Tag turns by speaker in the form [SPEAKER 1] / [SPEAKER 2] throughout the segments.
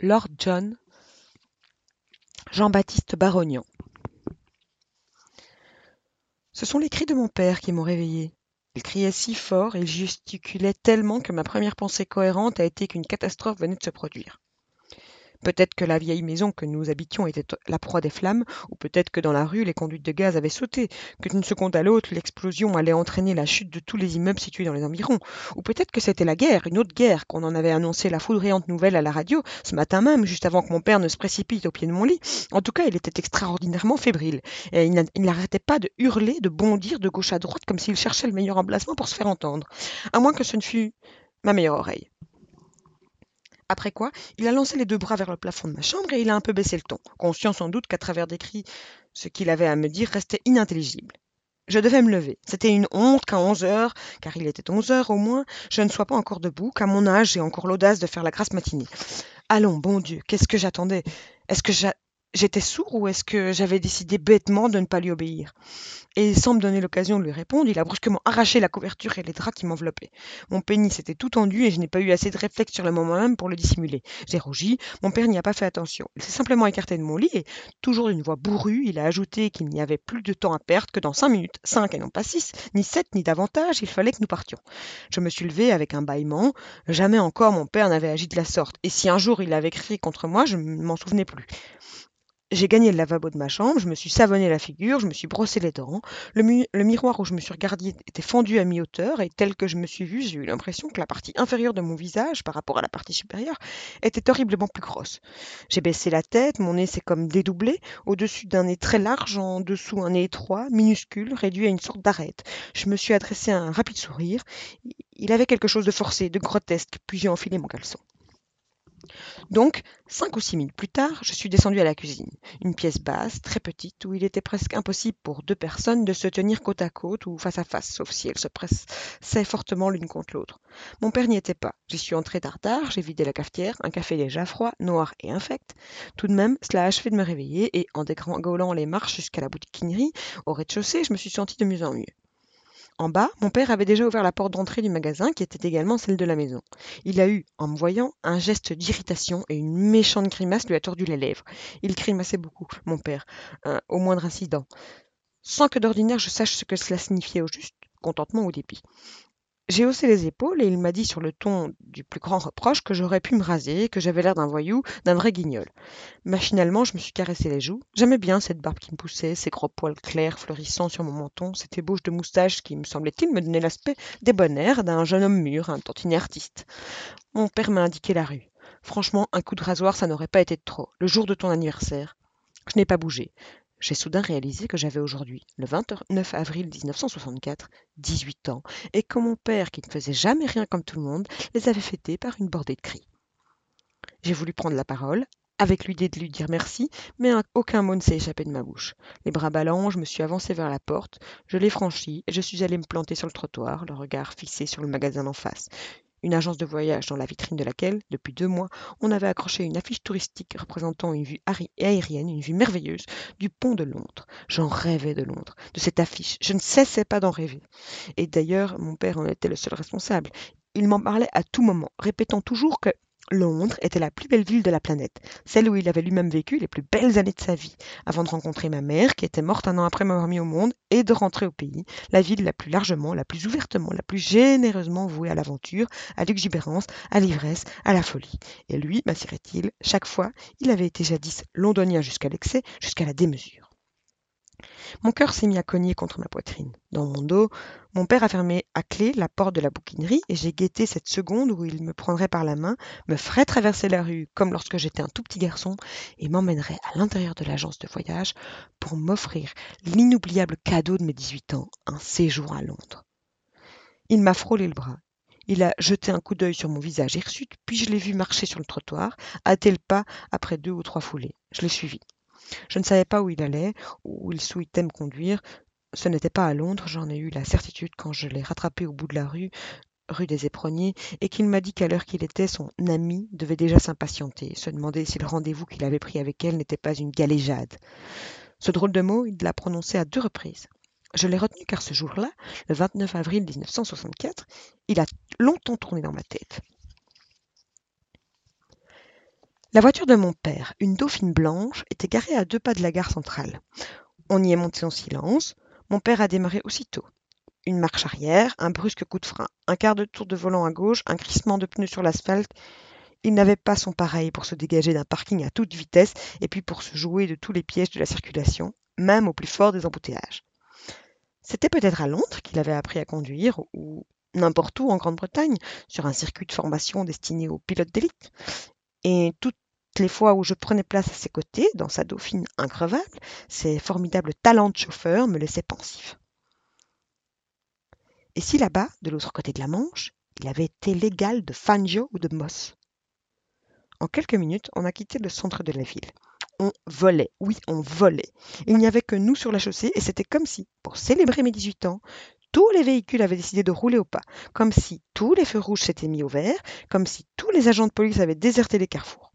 [SPEAKER 1] Lord John, Jean-Baptiste Barognan. Ce sont les cris de mon père qui m'ont réveillé. Il criait si fort il gesticulait tellement que ma première pensée cohérente a été qu'une catastrophe venait de se produire. Peut-être que la vieille maison que nous habitions était la proie des flammes, ou peut-être que dans la rue les conduites de gaz avaient sauté, que d'une seconde à l'autre l'explosion allait entraîner la chute de tous les immeubles situés dans les environs, ou peut-être que c'était la guerre, une autre guerre, qu'on en avait annoncé la foudroyante nouvelle à la radio, ce matin même, juste avant que mon père ne se précipite au pied de mon lit. En tout cas, il était extraordinairement fébrile, et il n'arrêtait pas de hurler, de bondir de gauche à droite comme s'il cherchait le meilleur emplacement pour se faire entendre, à moins que ce ne fût ma meilleure oreille. Après quoi, il a lancé les deux bras vers le plafond de ma chambre et il a un peu baissé le ton, conscient sans doute qu'à travers des cris, ce qu'il avait à me dire restait inintelligible. Je devais me lever. C'était une honte qu'à onze heures, car il était onze heures au moins, je ne sois pas encore debout, qu'à mon âge j'ai encore l'audace de faire la grasse matinée. Allons, bon Dieu, qu'est-ce que j'attendais? Est-ce que j'étais sourd ou est-ce que j'avais décidé bêtement de ne pas lui obéir? Et sans me donner l'occasion de lui répondre, il a brusquement arraché la couverture et les draps qui m'enveloppaient. Mon pénis était tout tendu et je n'ai pas eu assez de réflexe sur le moment même pour le dissimuler. J'ai rougi, mon père n'y a pas fait attention. Il s'est simplement écarté de mon lit et, toujours d'une voix bourrue, il a ajouté qu'il n'y avait plus de temps à perdre, que dans cinq minutes, cinq et non pas six, ni sept, ni davantage, il fallait que nous partions. Je me suis levé avec un bâillement. Jamais encore mon père n'avait agi de la sorte, et si un jour il avait crié contre moi, je ne m'en souvenais plus. J'ai gagné le lavabo de ma chambre, je me suis savonné la figure, je me suis brossé les dents. Le, miroir où je me suis regardé était fendu à mi-hauteur et tel que je me suis vue, j'ai eu l'impression que la partie inférieure de mon visage, par rapport à la partie supérieure, était horriblement plus grosse. J'ai baissé la tête, mon nez s'est comme dédoublé, au-dessus d'un nez très large, en dessous un nez étroit, minuscule, réduit à une sorte d'arête. Je me suis adressé un rapide sourire. Il avait quelque chose de forcé, de grotesque, puis j'ai enfilé mon caleçon. Donc, cinq ou six minutes plus tard, je suis descendu à la cuisine, une pièce basse, très petite, où il était presque impossible pour deux personnes de se tenir côte à côte ou face à face, sauf si elles se pressaient fortement l'une contre l'autre. Mon père n'y était pas. J'y suis entré tard tard, j'ai vidé la cafetière, un café déjà froid, noir et infect. Tout de même, cela a achevé de me réveiller et, en dégringolant les marches jusqu'à la boutiquinerie, au rez-de-chaussée, je me suis senti de mieux en mieux. En bas, mon père avait déjà ouvert la porte d'entrée du magasin, qui était également celle de la maison. Il a eu, en me voyant, un geste d'irritation et une méchante grimace lui a tordu les lèvres. Il grimaçait beaucoup, mon père, euh, au moindre incident, sans que d'ordinaire je sache ce que cela signifiait au juste, contentement ou dépit. J'ai haussé les épaules et il m'a dit sur le ton du plus grand reproche que j'aurais pu me raser, que j'avais l'air d'un voyou, d'un vrai guignol. Machinalement, je me suis caressé les joues. J'aimais bien cette barbe qui me poussait, ces gros poils clairs fleurissant sur mon menton, cette ébauche de moustache qui, me semblait-il, me donnait l'aspect débonnaire d'un jeune homme mûr, un tantinet artiste. Mon père m'a indiqué la rue. Franchement, un coup de rasoir, ça n'aurait pas été de trop. Le jour de ton anniversaire. Je n'ai pas bougé. J'ai soudain réalisé que j'avais aujourd'hui, le 29 avril 1964, 18 ans, et que mon père, qui ne faisait jamais rien comme tout le monde, les avait fêtés par une bordée de cris. J'ai voulu prendre la parole, avec l'idée de lui dire merci, mais aucun mot ne s'est échappé de ma bouche. Les bras ballants, je me suis avancé vers la porte, je l'ai franchie et je suis allé me planter sur le trottoir, le regard fixé sur le magasin d'en face une agence de voyage dans la vitrine de laquelle, depuis deux mois, on avait accroché une affiche touristique représentant une vue aérienne, une vue merveilleuse du pont de Londres. J'en rêvais de Londres, de cette affiche. Je ne cessais pas d'en rêver. Et d'ailleurs, mon père en était le seul responsable. Il m'en parlait à tout moment, répétant toujours que Londres était la plus belle ville de la planète, celle où il avait lui-même vécu les plus belles années de sa vie, avant de rencontrer ma mère, qui était morte un an après m'avoir mis au monde, et de rentrer au pays, la ville la plus largement, la plus ouvertement, la plus généreusement vouée à l'aventure, à l'exubérance, à l'ivresse, à la folie. Et lui, m'assurait-il, chaque fois, il avait été jadis londonien jusqu'à l'excès, jusqu'à la démesure. Mon cœur s'est mis à cogner contre ma poitrine. Dans mon dos, mon père a fermé à clé la porte de la bouquinerie et j'ai guetté cette seconde où il me prendrait par la main, me ferait traverser la rue comme lorsque j'étais un tout petit garçon et m'emmènerait à l'intérieur de l'agence de voyage pour m'offrir l'inoubliable cadeau de mes 18 ans, un séjour à Londres. Il m'a frôlé le bras. Il a jeté un coup d'œil sur mon visage hirsute, puis je l'ai vu marcher sur le trottoir, hâter le pas après deux ou trois foulées. Je l'ai suivi. Je ne savais pas où il allait, où il souhaitait me conduire. Ce n'était pas à Londres, j'en ai eu la certitude quand je l'ai rattrapé au bout de la rue, rue des Éperonniers, et qu'il m'a dit qu'à l'heure qu'il était, son ami devait déjà s'impatienter, se demander si le rendez-vous qu'il avait pris avec elle n'était pas une galéjade. Ce drôle de mot, il l'a prononcé à deux reprises. Je l'ai retenu car ce jour-là, le 29 avril 1964, il a longtemps tourné dans ma tête. La voiture de mon père, une dauphine blanche, était garée à deux pas de la gare centrale. On y est monté en silence. Mon père a démarré aussitôt. Une marche arrière, un brusque coup de frein, un quart de tour de volant à gauche, un crissement de pneus sur l'asphalte. Il n'avait pas son pareil pour se dégager d'un parking à toute vitesse et puis pour se jouer de tous les pièges de la circulation, même au plus fort des embouteillages. C'était peut-être à Londres qu'il avait appris à conduire, ou n'importe où en Grande-Bretagne, sur un circuit de formation destiné aux pilotes d'élite. Et toutes les fois où je prenais place à ses côtés, dans sa dauphine increvable, ses formidables talents de chauffeur me laissaient pensif. Et si là-bas, de l'autre côté de la Manche, il avait été l'égal de Fangio ou de Moss En quelques minutes, on a quitté le centre de la ville. On volait, oui, on volait. Il n'y avait que nous sur la chaussée et c'était comme si, pour célébrer mes 18 ans, tous les véhicules avaient décidé de rouler au pas, comme si tous les feux rouges s'étaient mis au vert, comme si tous les agents de police avaient déserté les carrefours.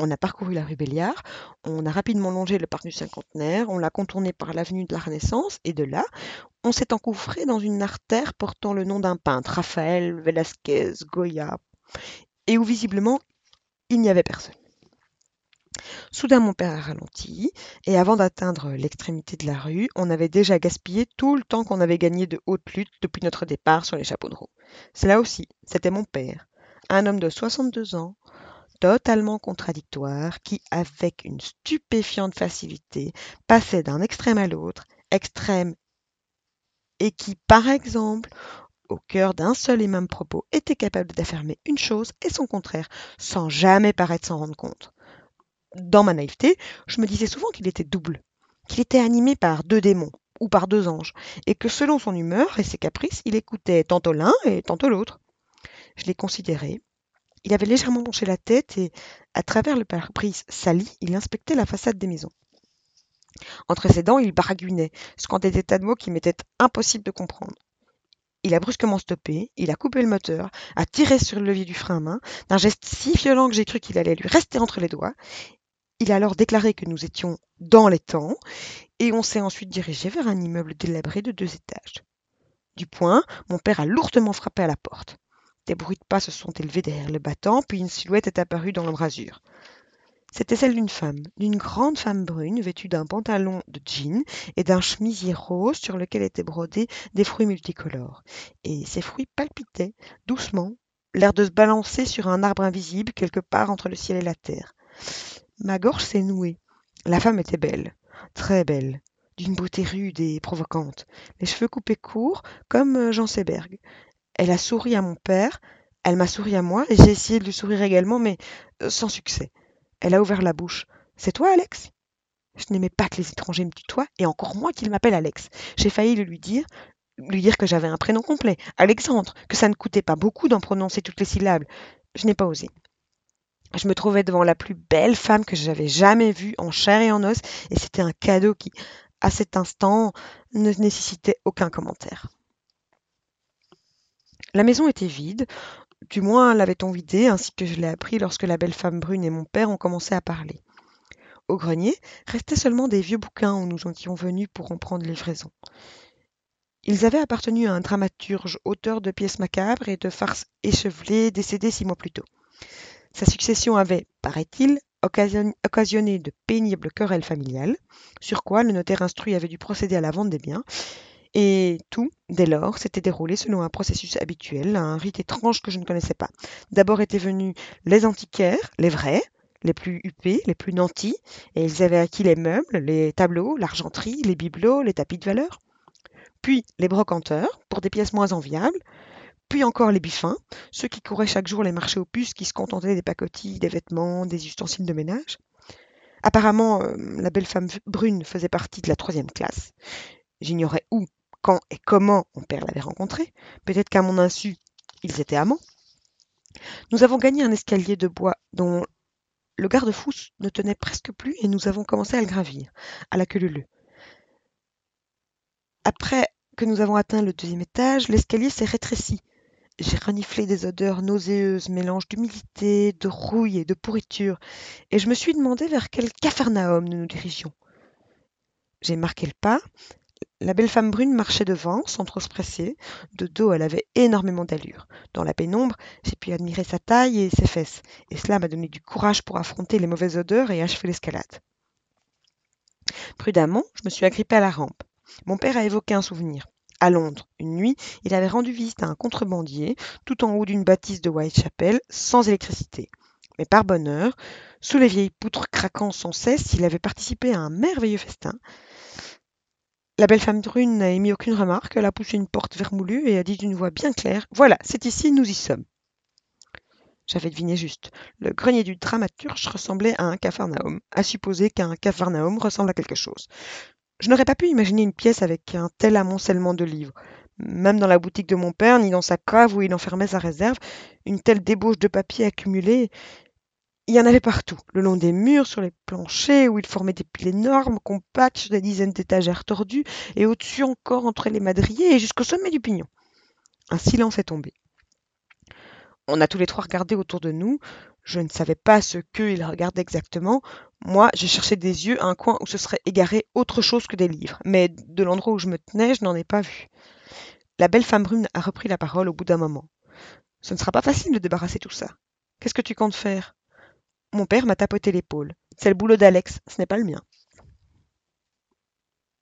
[SPEAKER 1] On a parcouru la rue Béliard, on a rapidement longé le parc du Cinquantenaire, on l'a contourné par l'avenue de la Renaissance, et de là, on s'est engouffré dans une artère portant le nom d'un peintre, Raphaël, Velasquez, Goya, et où visiblement il n'y avait personne. Soudain mon père a ralenti, et avant d'atteindre l'extrémité de la rue, on avait déjà gaspillé tout le temps qu'on avait gagné de haute lutte depuis notre départ sur les chapeaux de roue. C'est là aussi, c'était mon père, un homme de 62 ans, totalement contradictoire, qui, avec une stupéfiante facilité, passait d'un extrême à l'autre, extrême, et qui, par exemple, au cœur d'un seul et même propos, était capable d'affirmer une chose et son contraire, sans jamais paraître s'en rendre compte. Dans ma naïveté, je me disais souvent qu'il était double, qu'il était animé par deux démons ou par deux anges, et que selon son humeur et ses caprices, il écoutait tantôt l'un et tantôt l'autre. Je l'ai considéré, il avait légèrement penché la tête et, à travers le pare-brise sali, il inspectait la façade des maisons. Entre ses dents, il baragouinait, scandait des tas de mots qui m'étaient impossibles de comprendre. Il a brusquement stoppé, il a coupé le moteur, a tiré sur le levier du frein à main, d'un geste si violent que j'ai cru qu'il allait lui rester entre les doigts. Il a alors déclaré que nous étions dans les temps, et on s'est ensuite dirigé vers un immeuble délabré de deux étages. Du point, mon père a lourdement frappé à la porte. Des bruits de pas se sont élevés derrière le battant, puis une silhouette est apparue dans l'embrasure. C'était celle d'une femme, d'une grande femme brune vêtue d'un pantalon de jean et d'un chemisier rose sur lequel étaient brodés des fruits multicolores. Et ces fruits palpitaient, doucement, l'air de se balancer sur un arbre invisible quelque part entre le ciel et la terre. Ma gorge s'est nouée. La femme était belle, très belle, d'une beauté rude et provocante, les cheveux coupés courts comme euh, Jean Seberg, elle a souri à mon père, elle m'a souri à moi, et j'ai essayé de lui sourire également, mais euh, sans succès. Elle a ouvert la bouche. C'est toi, Alex? Je n'aimais pas que les étrangers me tutoient, et encore moins qu'ils m'appellent Alex. J'ai failli lui dire, lui dire que j'avais un prénom complet, Alexandre, que ça ne coûtait pas beaucoup d'en prononcer toutes les syllabes. Je n'ai pas osé. Je me trouvais devant la plus belle femme que j'avais jamais vue en chair et en os, et c'était un cadeau qui, à cet instant, ne nécessitait aucun commentaire. La maison était vide, du moins l'avait-on vidée, ainsi que je l'ai appris lorsque la belle femme brune et mon père ont commencé à parler. Au grenier restaient seulement des vieux bouquins où nous étions venus pour en prendre livraison. Ils avaient appartenu à un dramaturge, auteur de pièces macabres et de farces échevelées, décédé six mois plus tôt. Sa succession avait, paraît-il, occasionné de pénibles querelles familiales, sur quoi le notaire instruit avait dû procéder à la vente des biens, et tout, dès lors, s'était déroulé selon un processus habituel, un rite étrange que je ne connaissais pas. D'abord étaient venus les antiquaires, les vrais, les plus huppés, les plus nantis, et ils avaient acquis les meubles, les tableaux, l'argenterie, les bibelots, les tapis de valeur. Puis les brocanteurs, pour des pièces moins enviables, puis encore les buffins, ceux qui couraient chaque jour les marchés aux puces, qui se contentaient des pacotilles, des vêtements, des ustensiles de ménage. Apparemment, euh, la belle femme brune faisait partie de la troisième classe. J'ignorais où quand et comment mon père l'avait rencontré. Peut-être qu'à mon insu, ils étaient amants. Nous avons gagné un escalier de bois dont le garde-fou ne tenait presque plus et nous avons commencé à le gravir, à la queue leu Après que nous avons atteint le deuxième étage, l'escalier s'est rétréci. J'ai reniflé des odeurs nauséeuses, mélange d'humidité, de rouille et de pourriture, et je me suis demandé vers quel capharnaüm nous nous dirigions. J'ai marqué le pas, La belle femme brune marchait devant, sans trop se presser. De dos, elle avait énormément d'allure. Dans la pénombre, j'ai pu admirer sa taille et ses fesses, et cela m'a donné du courage pour affronter les mauvaises odeurs et achever l'escalade. Prudemment, je me suis agrippée à la rampe. Mon père a évoqué un souvenir. À Londres, une nuit, il avait rendu visite à un contrebandier, tout en haut d'une bâtisse de Whitechapel, sans électricité. Mais par bonheur, sous les vieilles poutres craquant sans cesse, il avait participé à un merveilleux festin. La belle femme brune n'a émis aucune remarque, elle a poussé une porte vermoulue et a dit d'une voix bien claire Voilà, c'est ici, nous y sommes. J'avais deviné juste. Le grenier du dramaturge ressemblait à un capharnaüm, à supposer qu'un capharnaüm ressemble à quelque chose. Je n'aurais pas pu imaginer une pièce avec un tel amoncellement de livres. Même dans la boutique de mon père, ni dans sa cave où il enfermait sa réserve, une telle débauche de papier accumulé. Il y en avait partout, le long des murs, sur les planchers, où il formait des piles énormes, compactes, sur des dizaines d'étagères tordues, et au-dessus encore entre les madriers et jusqu'au sommet du pignon. Un silence est tombé. On a tous les trois regardé autour de nous. Je ne savais pas ce qu'ils regardaient exactement. Moi, j'ai cherché des yeux un coin où se serait égaré autre chose que des livres, mais de l'endroit où je me tenais, je n'en ai pas vu. La belle femme brune a repris la parole au bout d'un moment. Ce ne sera pas facile de débarrasser tout ça. Qu'est-ce que tu comptes faire? Mon père m'a tapoté l'épaule. C'est le boulot d'Alex, ce n'est pas le mien.